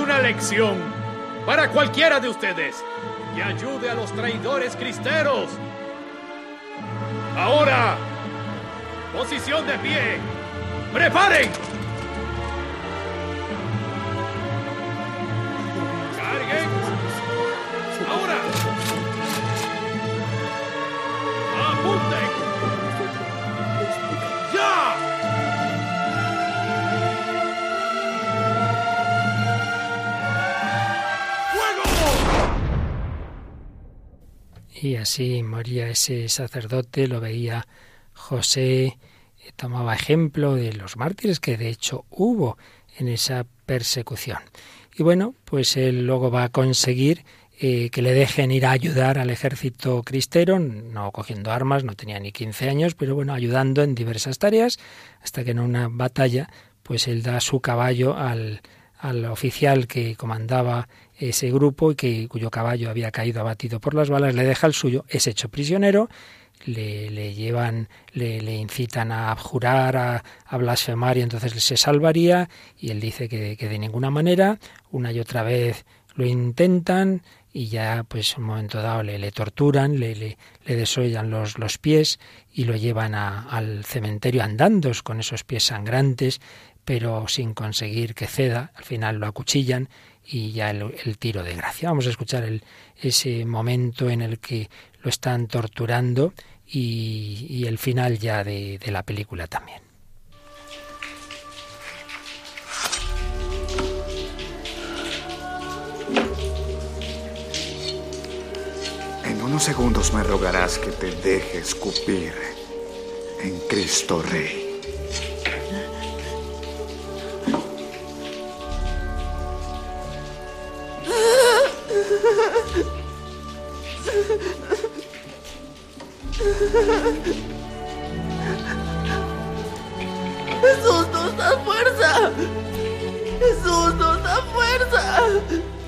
Una lección para cualquiera de ustedes que ayude a los traidores cristeros. Ahora, posición de pie. ¡Preparen! Así moría ese sacerdote, lo veía José, eh, tomaba ejemplo de los mártires que de hecho hubo en esa persecución. Y bueno, pues él luego va a conseguir eh, que le dejen ir a ayudar al ejército cristero, no cogiendo armas, no tenía ni 15 años, pero bueno, ayudando en diversas tareas, hasta que en una batalla, pues él da su caballo al, al oficial que comandaba ese grupo que, cuyo caballo había caído abatido por las balas, le deja el suyo, es hecho prisionero, le, le llevan, le, le, incitan a jurar, a, blasfemar y entonces se salvaría y él dice que, que de ninguna manera, una y otra vez lo intentan y ya pues en un momento dado le, le torturan, le, le, le desollan los, los, pies y lo llevan a, al cementerio andando con esos pies sangrantes, pero sin conseguir que ceda. Al final lo acuchillan y ya el, tiro de gracia. Vamos a escuchar ese momento en el que lo están torturando y, y el final ya de, de la película también. En unos segundos me rogarás que te deje escupir en Cristo Rey. Jesús nos da fuerza. Jesús nos da fuerza.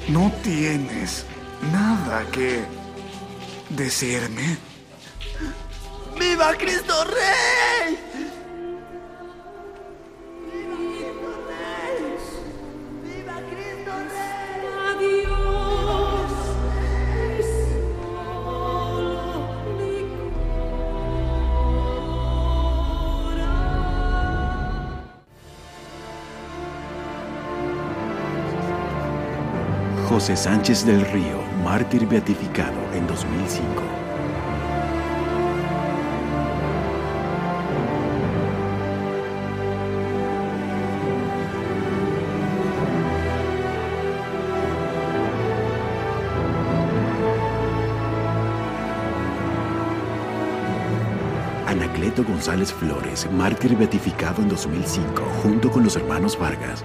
No tienes nada que decirme. ¡Viva Cristo Rey! José Sánchez del Río, mártir beatificado en 2005. Anacleto González Flores, mártir beatificado en 2005, junto con los hermanos Vargas.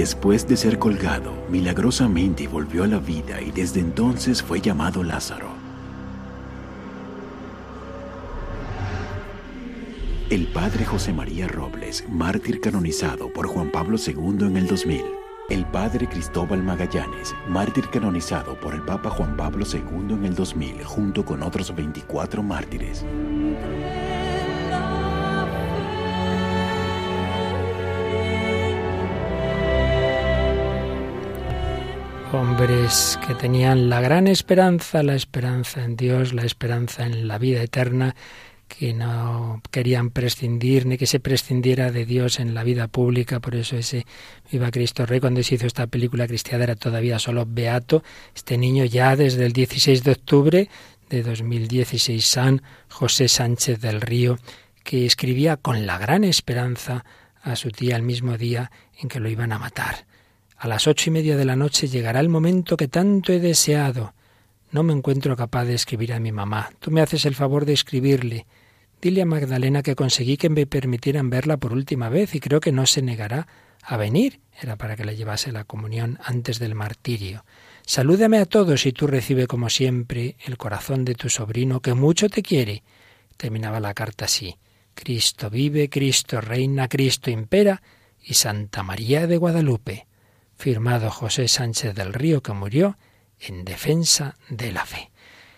Después de ser colgado, milagrosamente volvió a la vida y desde entonces fue llamado Lázaro. El padre José María Robles, mártir canonizado por Juan Pablo II en el 2000. El padre Cristóbal Magallanes, mártir canonizado por el Papa Juan Pablo II en el 2000, junto con otros 24 mártires. Hombres que tenían la gran esperanza, la esperanza en Dios, la esperanza en la vida eterna, que no querían prescindir ni que se prescindiera de Dios en la vida pública, por eso ese Viva Cristo Rey, cuando se hizo esta película cristiana era todavía solo beato, este niño ya desde el 16 de octubre de 2016, San José Sánchez del Río, que escribía con la gran esperanza a su tía el mismo día en que lo iban a matar. A las ocho y media de la noche llegará el momento que tanto he deseado. No me encuentro capaz de escribir a mi mamá. Tú me haces el favor de escribirle. Dile a Magdalena que conseguí que me permitieran verla por última vez y creo que no se negará a venir. Era para que le llevase la comunión antes del martirio. Salúdame a todos y tú recibe como siempre el corazón de tu sobrino que mucho te quiere. Terminaba la carta así. Cristo vive, Cristo reina, Cristo impera y Santa María de Guadalupe firmado José Sánchez del Río, que murió en defensa de la fe.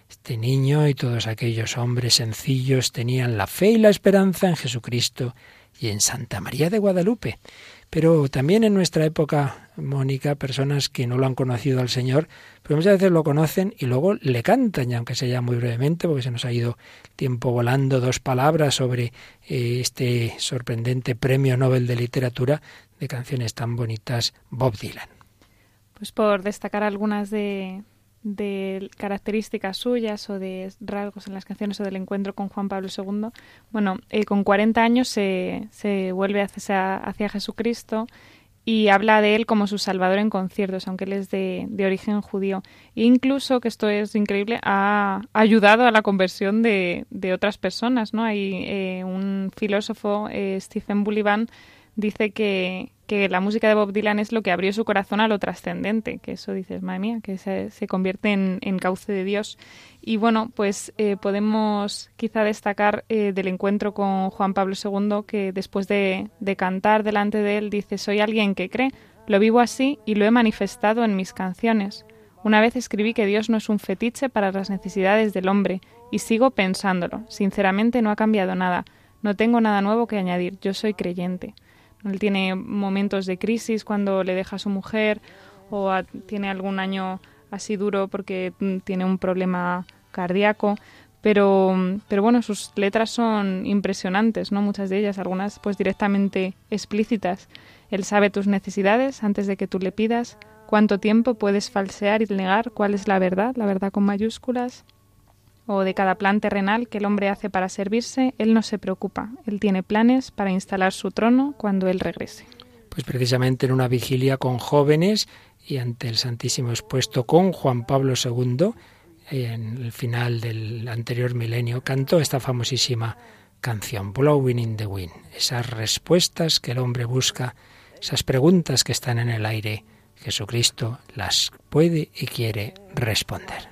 Este niño y todos aquellos hombres sencillos tenían la fe y la esperanza en Jesucristo y en Santa María de Guadalupe. Pero también en nuestra época, Mónica, personas que no lo han conocido al Señor, pero muchas veces lo conocen y luego le cantan, y aunque sea muy brevemente, porque se nos ha ido tiempo volando, dos palabras sobre eh, este sorprendente premio Nobel de Literatura de canciones tan bonitas, Bob Dylan. Pues por destacar algunas de, de características suyas o de rasgos en las canciones o del encuentro con Juan Pablo II. Bueno, eh, con 40 años se, se vuelve hacia, hacia Jesucristo y habla de él como su salvador en conciertos, aunque él es de, origen judío. E incluso, que esto es increíble, ha ayudado a la conversión de, otras personas. ¿no? Hay eh, un filósofo, eh, Stephen Bullivan, dice que, que la música de Bob Dylan es lo que abrió su corazón a lo trascendente, que eso dices, madre mía, que se, se convierte en, en, cauce de Dios. Y bueno, pues eh, podemos quizá destacar eh, del encuentro con Juan Pablo II, que después de, de cantar delante de él dice, soy alguien que cree, lo vivo así y lo he manifestado en mis canciones. Una vez escribí que Dios no es un fetiche para las necesidades del hombre, y sigo pensándolo. Sinceramente no ha cambiado nada. No tengo nada nuevo que añadir. Yo soy creyente. Él tiene momentos de crisis cuando le deja a su mujer o tiene algún año así duro porque mm, tiene un problema cardíaco, pero, pero bueno, sus letras son impresionantes, ¿no? Muchas de ellas, algunas pues directamente explícitas. Él sabe tus necesidades antes de que tú le pidas, cuánto tiempo puedes falsear y negar cuál es la verdad, la verdad con mayúsculas o de cada plan terrenal que el hombre hace para servirse, él no se preocupa. Él tiene planes para instalar su trono cuando él regrese. Pues precisamente en una vigilia con jóvenes y ante el Santísimo expuesto con Juan Pablo II, en el final del anterior milenio, cantó esta famosísima canción, Blowing in the Wind. Esas respuestas que el hombre busca, esas preguntas que están en el aire, Jesucristo las puede y quiere responder.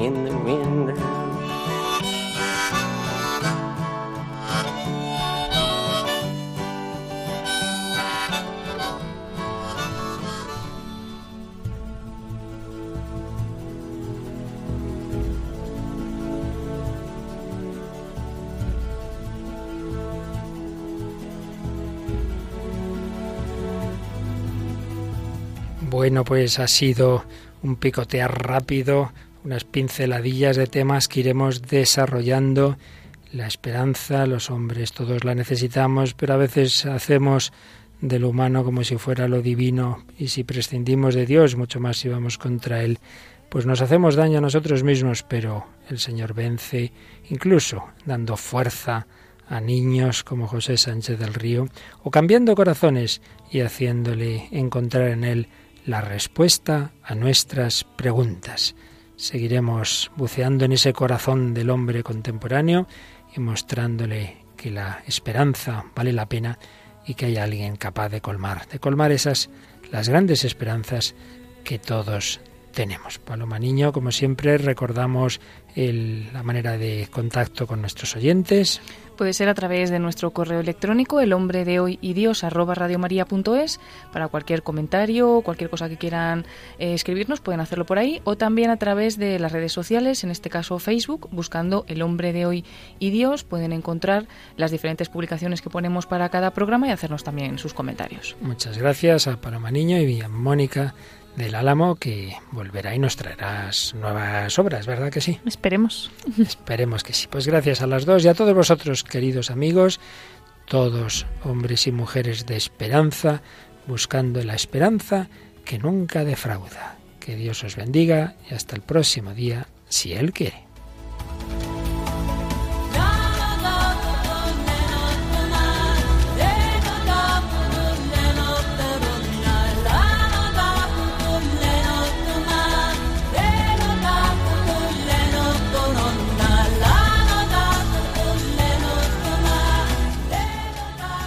in the. Bueno, pues ha sido un picotear rápido, unas pinceladillas de temas que iremos desarrollando. La esperanza, los hombres todos la necesitamos, pero a veces hacemos de lo humano como si fuera lo divino y si prescindimos de Dios, mucho más si vamos contra Él, pues nos hacemos daño a nosotros mismos, pero el Señor vence, incluso dando fuerza a niños como José Sánchez del Río, o cambiando corazones y haciéndole encontrar en Él la respuesta a nuestras preguntas. Seguiremos buceando en ese corazón del hombre contemporáneo y mostrándole que la esperanza vale la pena y que hay alguien capaz de colmar, de colmar esas las grandes esperanzas que todos tenemos. Paloma Niño, como siempre, recordamos la manera de contacto con nuestros oyentes. Puede ser a través de nuestro correo electrónico, el hombre de para cualquier comentario, cualquier cosa que quieran eh, escribirnos, pueden hacerlo por ahí, o también a través de las redes sociales, en este caso Facebook, buscando el hombre de hoy y Dios, pueden encontrar las diferentes publicaciones que ponemos para cada programa y hacernos también sus comentarios. Muchas gracias a Paloma y a Mónica del Álamo que volverá y nos traerás nuevas obras, ¿verdad que sí? Esperemos. Esperemos que sí. Pues gracias a las dos y a todos vosotros, queridos amigos, todos hombres y mujeres de esperanza, buscando la esperanza que nunca defrauda. Que Dios os bendiga y hasta el próximo día, si Él quiere.